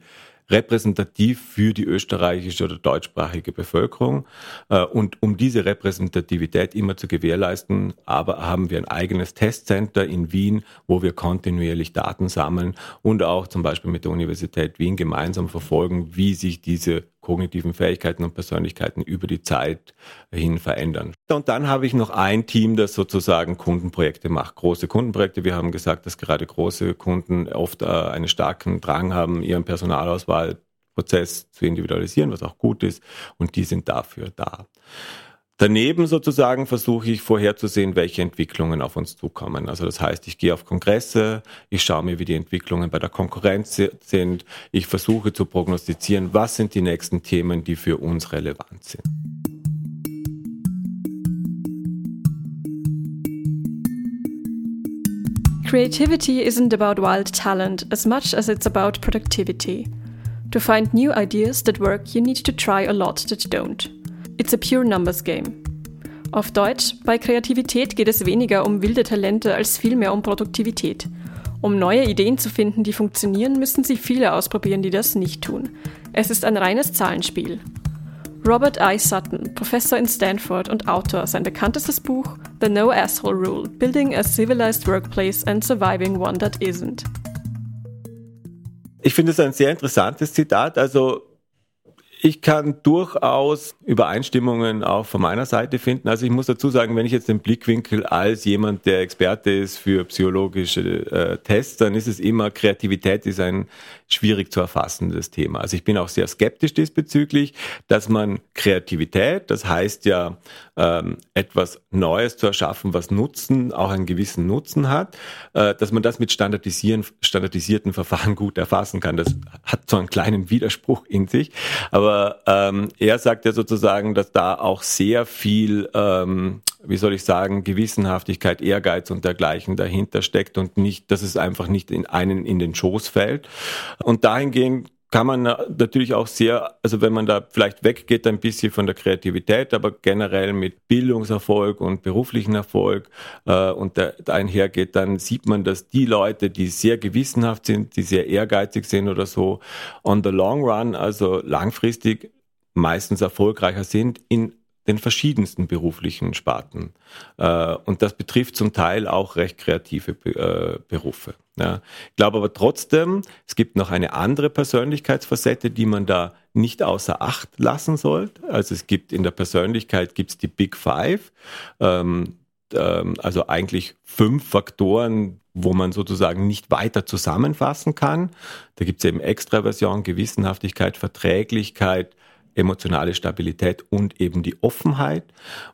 repräsentativ für die österreichische oder deutschsprachige Bevölkerung. Äh, und um diese Repräsentativität immer zu gewährleisten, aber haben wir ein eigenes Testcenter in Wien, wo wir kontinuierlich Daten sammeln und auch zum Beispiel mit der Universität Wien gemeinsam verfolgen, wie sich diese kognitiven Fähigkeiten und Persönlichkeiten über die Zeit hin verändern. Und dann habe ich noch ein Team, das sozusagen Kundenprojekte macht, große Kundenprojekte. Wir haben gesagt, dass gerade große Kunden oft äh, einen starken Drang haben, ihren Personalauswahlprozess zu individualisieren, was auch gut ist. Und die sind dafür da. Daneben sozusagen versuche ich vorherzusehen, welche Entwicklungen auf uns zukommen. Also das heißt, ich gehe auf Kongresse, ich schaue mir, wie die Entwicklungen bei der Konkurrenz sind, ich versuche zu prognostizieren, was sind die nächsten Themen, die für uns relevant sind. Creativity isn't about wild talent as much as it's about productivity. To find new ideas that work, you need to try a lot that don't. It's a pure numbers game. Auf Deutsch, bei Kreativität geht es weniger um wilde Talente als vielmehr um Produktivität. Um neue Ideen zu finden, die funktionieren, müssen Sie viele ausprobieren, die das nicht tun. Es ist ein reines Zahlenspiel. Robert I. Sutton, Professor in Stanford und Autor, sein bekanntestes Buch The No Asshole Rule: Building a Civilized Workplace and Surviving One That Isn't. Ich finde es ein sehr interessantes Zitat. Also ich kann durchaus Übereinstimmungen auch von meiner Seite finden. Also ich muss dazu sagen, wenn ich jetzt den Blickwinkel als jemand, der Experte ist für psychologische äh, Tests, dann ist es immer, Kreativität ist ein schwierig zu erfassendes Thema. Also ich bin auch sehr skeptisch diesbezüglich, dass man Kreativität, das heißt ja ähm, etwas Neues zu erschaffen, was Nutzen, auch einen gewissen Nutzen hat, äh, dass man das mit standardisieren, standardisierten Verfahren gut erfassen kann. Das hat so einen kleinen Widerspruch in sich, aber ähm, er sagt ja sozusagen, dass da auch sehr viel ähm, wie soll ich sagen, Gewissenhaftigkeit, Ehrgeiz und dergleichen dahinter steckt und nicht, dass es einfach nicht in einen in den Schoß fällt. Und dahingehend kann man natürlich auch sehr, also wenn man da vielleicht weggeht ein bisschen von der Kreativität, aber generell mit Bildungserfolg und beruflichen Erfolg äh, und da einhergeht, dann sieht man, dass die Leute, die sehr gewissenhaft sind, die sehr ehrgeizig sind oder so, on the long run, also langfristig meistens erfolgreicher sind in den verschiedensten beruflichen Sparten. Äh, und das betrifft zum Teil auch recht kreative äh, Berufe. Ich glaube aber trotzdem, es gibt noch eine andere Persönlichkeitsfacette, die man da nicht außer Acht lassen sollte. Also es gibt in der Persönlichkeit gibt es die Big Five, ähm, ähm, also eigentlich fünf Faktoren, wo man sozusagen nicht weiter zusammenfassen kann. Da gibt es eben Extraversion, Gewissenhaftigkeit, Verträglichkeit, emotionale Stabilität und eben die Offenheit.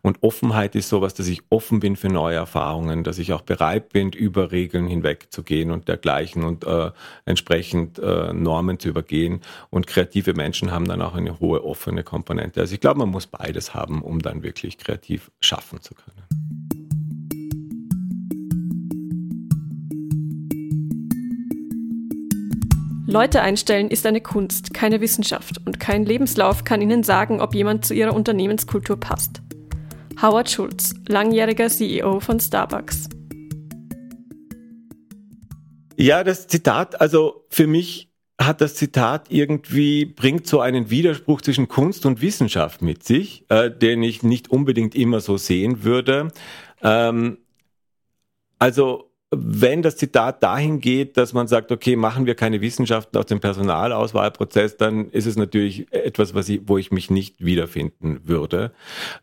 Und Offenheit ist sowas, dass ich offen bin für neue Erfahrungen, dass ich auch bereit bin, über Regeln hinwegzugehen und dergleichen und äh, entsprechend äh, Normen zu übergehen. Und kreative Menschen haben dann auch eine hohe offene Komponente. Also ich glaube, man muss beides haben, um dann wirklich kreativ schaffen zu können. Leute einstellen ist eine Kunst, keine Wissenschaft und kein Lebenslauf kann Ihnen sagen, ob jemand zu Ihrer Unternehmenskultur passt. Howard Schulz, langjähriger CEO von Starbucks. Ja, das Zitat, also für mich hat das Zitat irgendwie, bringt so einen Widerspruch zwischen Kunst und Wissenschaft mit sich, äh, den ich nicht unbedingt immer so sehen würde. Ähm, also wenn das Zitat dahin geht, dass man sagt, okay, machen wir keine Wissenschaften aus dem Personalauswahlprozess, dann ist es natürlich etwas, was ich, wo ich mich nicht wiederfinden würde.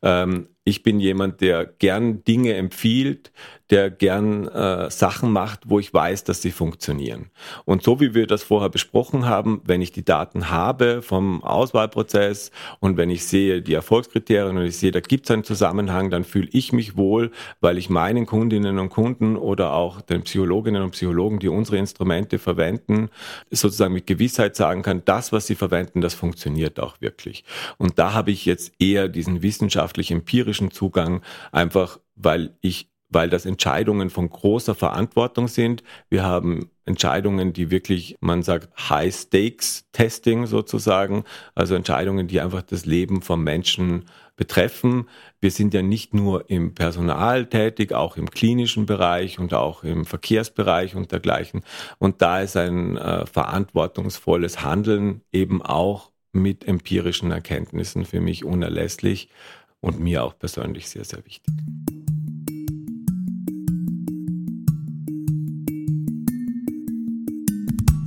Ähm, ich bin jemand, der gern Dinge empfiehlt, der gern äh, Sachen macht, wo ich weiß, dass sie funktionieren. Und so wie wir das vorher besprochen haben, wenn ich die Daten habe vom Auswahlprozess und wenn ich sehe die Erfolgskriterien und ich sehe, da gibt es einen Zusammenhang, dann fühle ich mich wohl, weil ich meinen Kundinnen und Kunden oder auch den Psychologinnen und Psychologen, die unsere Instrumente verwenden, sozusagen mit Gewissheit sagen kann, das, was sie verwenden, das funktioniert auch wirklich. Und da habe ich jetzt eher diesen wissenschaftlich empirischen Zugang, einfach weil ich weil das Entscheidungen von großer Verantwortung sind. Wir haben Entscheidungen, die wirklich, man sagt, High-Stakes-Testing sozusagen, also Entscheidungen, die einfach das Leben von Menschen betreffen. Wir sind ja nicht nur im Personal tätig, auch im klinischen Bereich und auch im Verkehrsbereich und dergleichen. Und da ist ein äh, verantwortungsvolles Handeln eben auch mit empirischen Erkenntnissen für mich unerlässlich und mir auch persönlich sehr, sehr wichtig.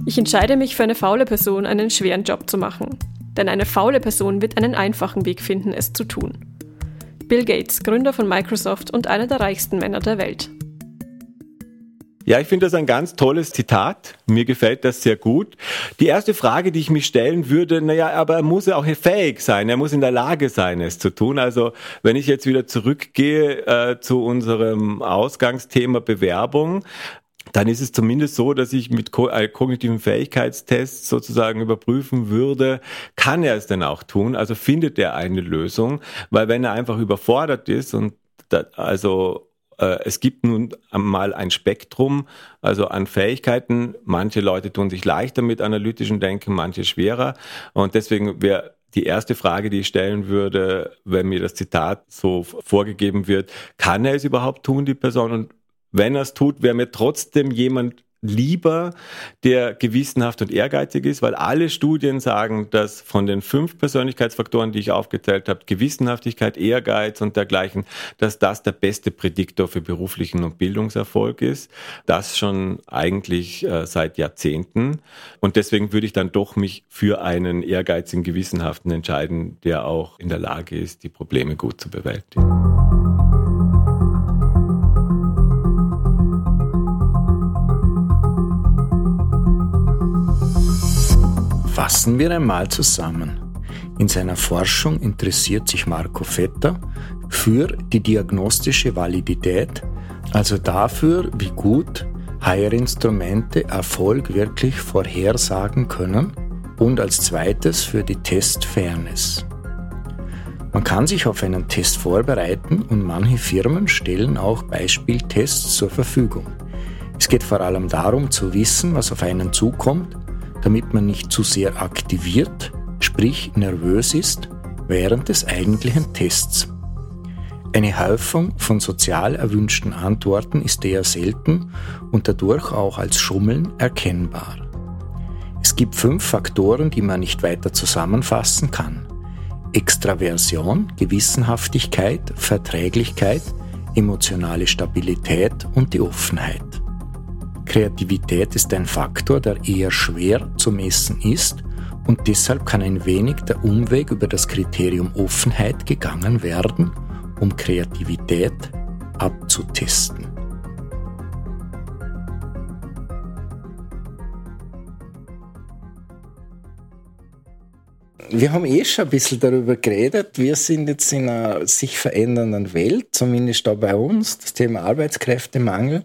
Ich entscheide mich für eine faule Person, einen schweren Job zu machen. Denn eine faule Person wird einen einfachen Weg finden, es zu tun. Bill Gates, Gründer von Microsoft und einer der reichsten Männer der Welt. Ja, ich finde das ein ganz tolles Zitat. Mir gefällt das sehr gut. Die erste Frage, die ich mich stellen würde, naja, aber er muss ja auch fähig sein, er muss in der Lage sein, es zu tun. Also wenn ich jetzt wieder zurückgehe äh, zu unserem Ausgangsthema Bewerbung, dann ist es zumindest so, dass ich mit äh, kognitiven Fähigkeitstests sozusagen überprüfen würde, kann er es denn auch tun? Also findet er eine Lösung? Weil wenn er einfach überfordert ist und da, also es gibt nun mal ein Spektrum, also an Fähigkeiten. Manche Leute tun sich leichter mit analytischem Denken, manche schwerer. Und deswegen wäre die erste Frage, die ich stellen würde, wenn mir das Zitat so vorgegeben wird, kann er es überhaupt tun, die Person? Und wenn er es tut, wäre mir trotzdem jemand lieber, der gewissenhaft und ehrgeizig ist, weil alle Studien sagen, dass von den fünf Persönlichkeitsfaktoren, die ich aufgezählt habe, Gewissenhaftigkeit, Ehrgeiz und dergleichen, dass das der beste Prädiktor für beruflichen und Bildungserfolg ist. Das schon eigentlich äh, seit Jahrzehnten. Und deswegen würde ich dann doch mich für einen ehrgeizigen, gewissenhaften entscheiden, der auch in der Lage ist, die Probleme gut zu bewältigen. Fassen wir einmal zusammen. In seiner Forschung interessiert sich Marco Vetter für die diagnostische Validität, also dafür, wie gut HR-Instrumente Erfolg wirklich vorhersagen können und als zweites für die Testfairness. Man kann sich auf einen Test vorbereiten und manche Firmen stellen auch Beispieltests zur Verfügung. Es geht vor allem darum zu wissen, was auf einen zukommt damit man nicht zu sehr aktiviert, sprich nervös ist, während des eigentlichen Tests. Eine Häufung von sozial erwünschten Antworten ist eher selten und dadurch auch als Schummeln erkennbar. Es gibt fünf Faktoren, die man nicht weiter zusammenfassen kann. Extraversion, Gewissenhaftigkeit, Verträglichkeit, emotionale Stabilität und die Offenheit. Kreativität ist ein Faktor, der eher schwer zu messen ist und deshalb kann ein wenig der Umweg über das Kriterium Offenheit gegangen werden, um Kreativität abzutesten. Wir haben eh schon ein bisschen darüber geredet. Wir sind jetzt in einer sich verändernden Welt, zumindest da bei uns, das Thema Arbeitskräftemangel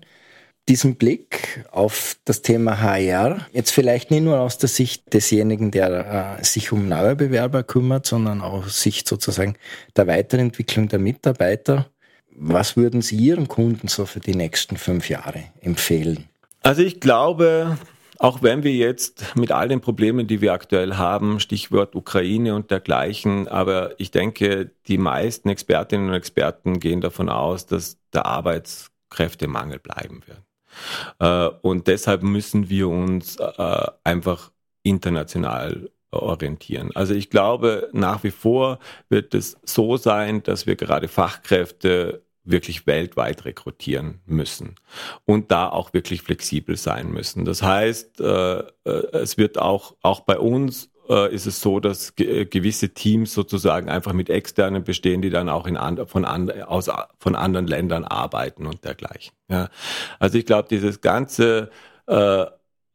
diesen Blick auf das Thema HR, jetzt vielleicht nicht nur aus der Sicht desjenigen, der äh, sich um neue Bewerber kümmert, sondern auch aus Sicht sozusagen der Weiterentwicklung der Mitarbeiter. Was würden Sie Ihren Kunden so für die nächsten fünf Jahre empfehlen? Also ich glaube, auch wenn wir jetzt mit all den Problemen, die wir aktuell haben, Stichwort Ukraine und dergleichen, aber ich denke, die meisten Expertinnen und Experten gehen davon aus, dass der Arbeitskräftemangel bleiben wird. Äh, und deshalb müssen wir uns äh, einfach international orientieren. Also ich glaube, nach wie vor wird es so sein, dass wir gerade Fachkräfte wirklich weltweit rekrutieren müssen und da auch wirklich flexibel sein müssen. Das heißt, äh, es wird auch, auch bei uns äh, ist es so, dass ge gewisse Teams sozusagen einfach mit externen bestehen, die dann auch in and von, and aus, von anderen Ländern arbeiten und dergleichen. Ja. Also ich glaube, dieses ganze äh,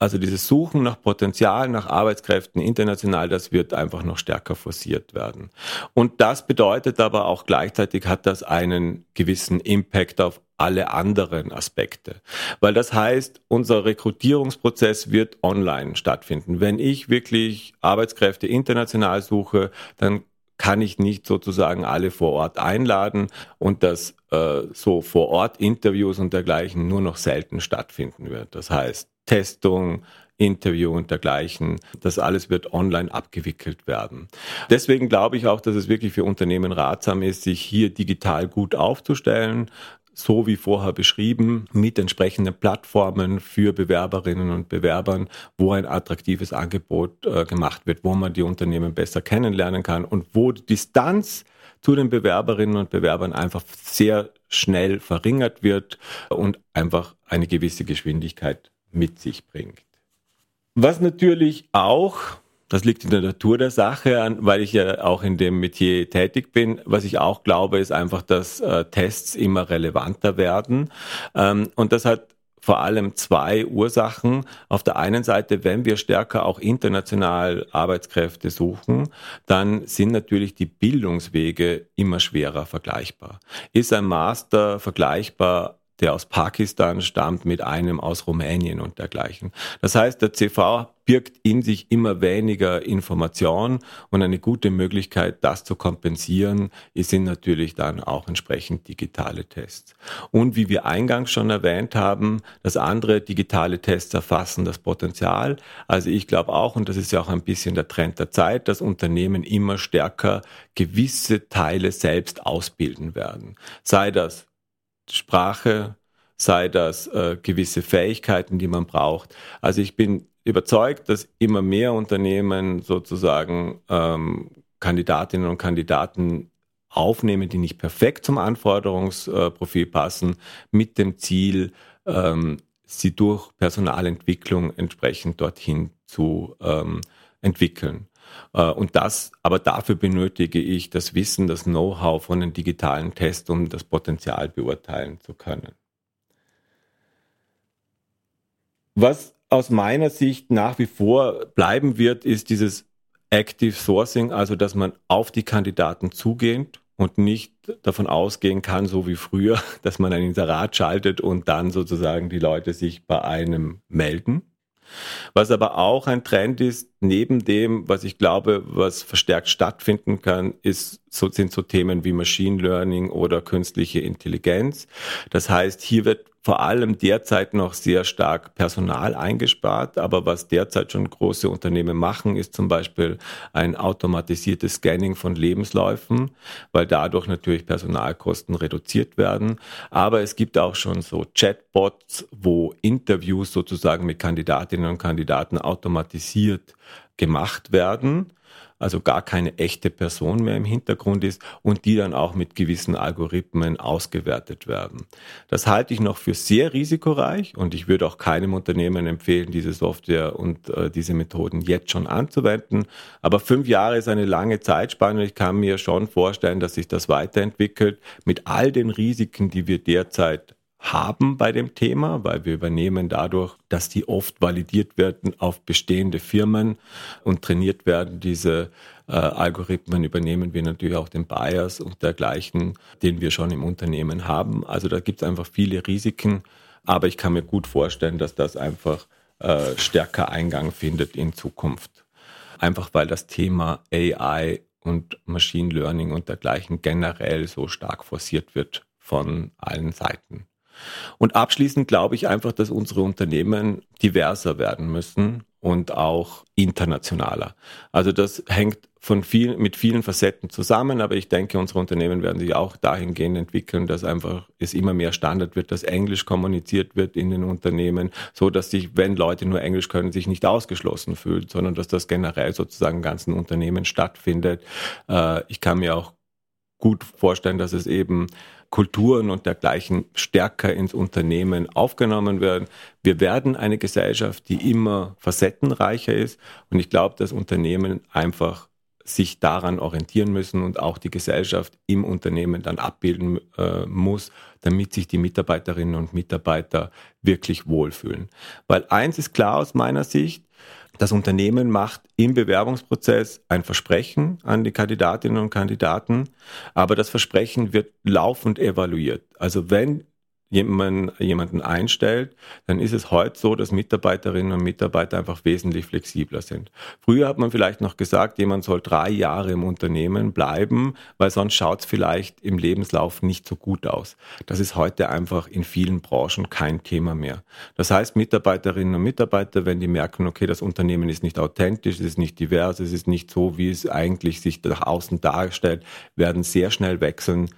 also dieses Suchen nach Potenzial, nach Arbeitskräften international, das wird einfach noch stärker forciert werden. Und das bedeutet aber auch gleichzeitig hat das einen gewissen Impact auf alle anderen Aspekte. Weil das heißt, unser Rekrutierungsprozess wird online stattfinden. Wenn ich wirklich Arbeitskräfte international suche, dann kann ich nicht sozusagen alle vor Ort einladen und dass äh, so vor Ort Interviews und dergleichen nur noch selten stattfinden wird. Das heißt, Testung, Interview und dergleichen. Das alles wird online abgewickelt werden. Deswegen glaube ich auch, dass es wirklich für Unternehmen ratsam ist, sich hier digital gut aufzustellen, so wie vorher beschrieben, mit entsprechenden Plattformen für Bewerberinnen und Bewerbern, wo ein attraktives Angebot äh, gemacht wird, wo man die Unternehmen besser kennenlernen kann und wo die Distanz zu den Bewerberinnen und Bewerbern einfach sehr schnell verringert wird und einfach eine gewisse Geschwindigkeit mit sich bringt. Was natürlich auch das liegt in der Natur der Sache, weil ich ja auch in dem Metier tätig bin. Was ich auch glaube, ist einfach, dass äh, Tests immer relevanter werden. Ähm, und das hat vor allem zwei Ursachen. Auf der einen Seite, wenn wir stärker auch international Arbeitskräfte suchen, dann sind natürlich die Bildungswege immer schwerer vergleichbar. Ist ein Master vergleichbar der aus Pakistan stammt, mit einem aus Rumänien und dergleichen. Das heißt, der CV birgt in sich immer weniger Information und eine gute Möglichkeit, das zu kompensieren, sind natürlich dann auch entsprechend digitale Tests. Und wie wir eingangs schon erwähnt haben, dass andere digitale Tests erfassen das Potenzial. Also ich glaube auch, und das ist ja auch ein bisschen der Trend der Zeit, dass Unternehmen immer stärker gewisse Teile selbst ausbilden werden. Sei das Sprache, sei das äh, gewisse Fähigkeiten, die man braucht. Also ich bin überzeugt, dass immer mehr Unternehmen sozusagen ähm, Kandidatinnen und Kandidaten aufnehmen, die nicht perfekt zum Anforderungsprofil passen, mit dem Ziel, ähm, sie durch Personalentwicklung entsprechend dorthin zu ähm, entwickeln. Äh, und das, aber dafür benötige ich das Wissen, das Know-how von den digitalen Tests, um das Potenzial beurteilen zu können. Was aus meiner Sicht nach wie vor bleiben wird, ist dieses Active Sourcing, also dass man auf die Kandidaten zugeht und nicht davon ausgehen kann, so wie früher, dass man ein Inserat schaltet und dann sozusagen die Leute sich bei einem melden. Was aber auch ein Trend ist, neben dem, was ich glaube, was verstärkt stattfinden kann, ist, so, sind so Themen wie Machine Learning oder künstliche Intelligenz. Das heißt, hier wird vor allem derzeit noch sehr stark Personal eingespart. Aber was derzeit schon große Unternehmen machen, ist zum Beispiel ein automatisiertes Scanning von Lebensläufen, weil dadurch natürlich Personalkosten reduziert werden. Aber es gibt auch schon so Chatbots, wo Interviews sozusagen mit Kandidatinnen und Kandidaten automatisiert gemacht werden also gar keine echte Person mehr im Hintergrund ist und die dann auch mit gewissen Algorithmen ausgewertet werden. Das halte ich noch für sehr risikoreich und ich würde auch keinem Unternehmen empfehlen, diese Software und äh, diese Methoden jetzt schon anzuwenden. Aber fünf Jahre ist eine lange Zeitspanne und ich kann mir schon vorstellen, dass sich das weiterentwickelt mit all den Risiken, die wir derzeit haben bei dem Thema, weil wir übernehmen dadurch, dass die oft validiert werden auf bestehende Firmen und trainiert werden. Diese äh, Algorithmen übernehmen wir natürlich auch den Bias und dergleichen, den wir schon im Unternehmen haben. Also da gibt es einfach viele Risiken, aber ich kann mir gut vorstellen, dass das einfach äh, stärker Eingang findet in Zukunft. Einfach weil das Thema AI und Machine Learning und dergleichen generell so stark forciert wird von allen Seiten. Und abschließend glaube ich einfach, dass unsere Unternehmen diverser werden müssen und auch internationaler. Also das hängt von viel, mit vielen Facetten zusammen, aber ich denke, unsere Unternehmen werden sich auch dahingehend entwickeln, dass einfach es immer mehr Standard wird, dass Englisch kommuniziert wird in den Unternehmen, so dass sich, wenn Leute nur Englisch können, sich nicht ausgeschlossen fühlen, sondern dass das generell sozusagen in ganzen Unternehmen stattfindet. Äh, ich kann mir auch gut vorstellen, dass es eben Kulturen und dergleichen stärker ins Unternehmen aufgenommen werden. Wir werden eine Gesellschaft, die immer facettenreicher ist. Und ich glaube, dass Unternehmen einfach sich daran orientieren müssen und auch die Gesellschaft im Unternehmen dann abbilden äh, muss, damit sich die Mitarbeiterinnen und Mitarbeiter wirklich wohlfühlen. Weil eins ist klar aus meiner Sicht, das Unternehmen macht im Bewerbungsprozess ein Versprechen an die Kandidatinnen und Kandidaten, aber das Versprechen wird laufend evaluiert. Also wenn jemand, jemanden einstellt, dann ist es heute so, dass Mitarbeiterinnen und Mitarbeiter einfach wesentlich flexibler sind. Früher hat man vielleicht noch gesagt, jemand soll drei Jahre im Unternehmen bleiben, weil sonst schaut es vielleicht im Lebenslauf nicht so gut aus. Das ist heute einfach in vielen Branchen kein Thema mehr. Das heißt, Mitarbeiterinnen und Mitarbeiter, wenn die merken, okay, das Unternehmen ist nicht authentisch, es ist nicht divers, es ist nicht so, wie es eigentlich sich nach außen darstellt, werden sehr schnell wechseln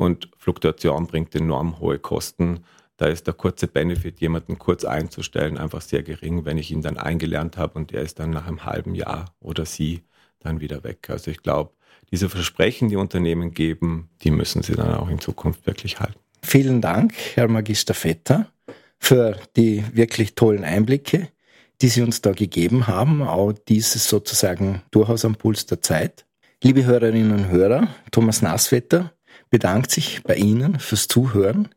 und Fluktuation bringt enorm hohe Kosten. Da ist der kurze Benefit, jemanden kurz einzustellen, einfach sehr gering, wenn ich ihn dann eingelernt habe und er ist dann nach einem halben Jahr oder sie dann wieder weg. Also ich glaube, diese Versprechen, die Unternehmen geben, die müssen sie dann auch in Zukunft wirklich halten. Vielen Dank, Herr Magister Vetter, für die wirklich tollen Einblicke, die Sie uns da gegeben haben. Auch dieses sozusagen durchaus am Puls der Zeit. Liebe Hörerinnen und Hörer, Thomas Nasswetter bedankt sich bei Ihnen fürs Zuhören.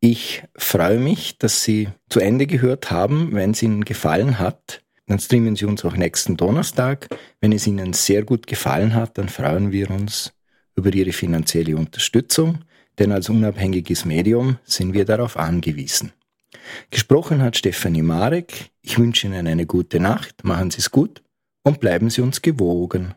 Ich freue mich, dass Sie zu Ende gehört haben. Wenn es Ihnen gefallen hat, dann streamen Sie uns auch nächsten Donnerstag. Wenn es Ihnen sehr gut gefallen hat, dann freuen wir uns über Ihre finanzielle Unterstützung, denn als unabhängiges Medium sind wir darauf angewiesen. Gesprochen hat Stefanie Marek. Ich wünsche Ihnen eine gute Nacht, machen Sie es gut und bleiben Sie uns gewogen.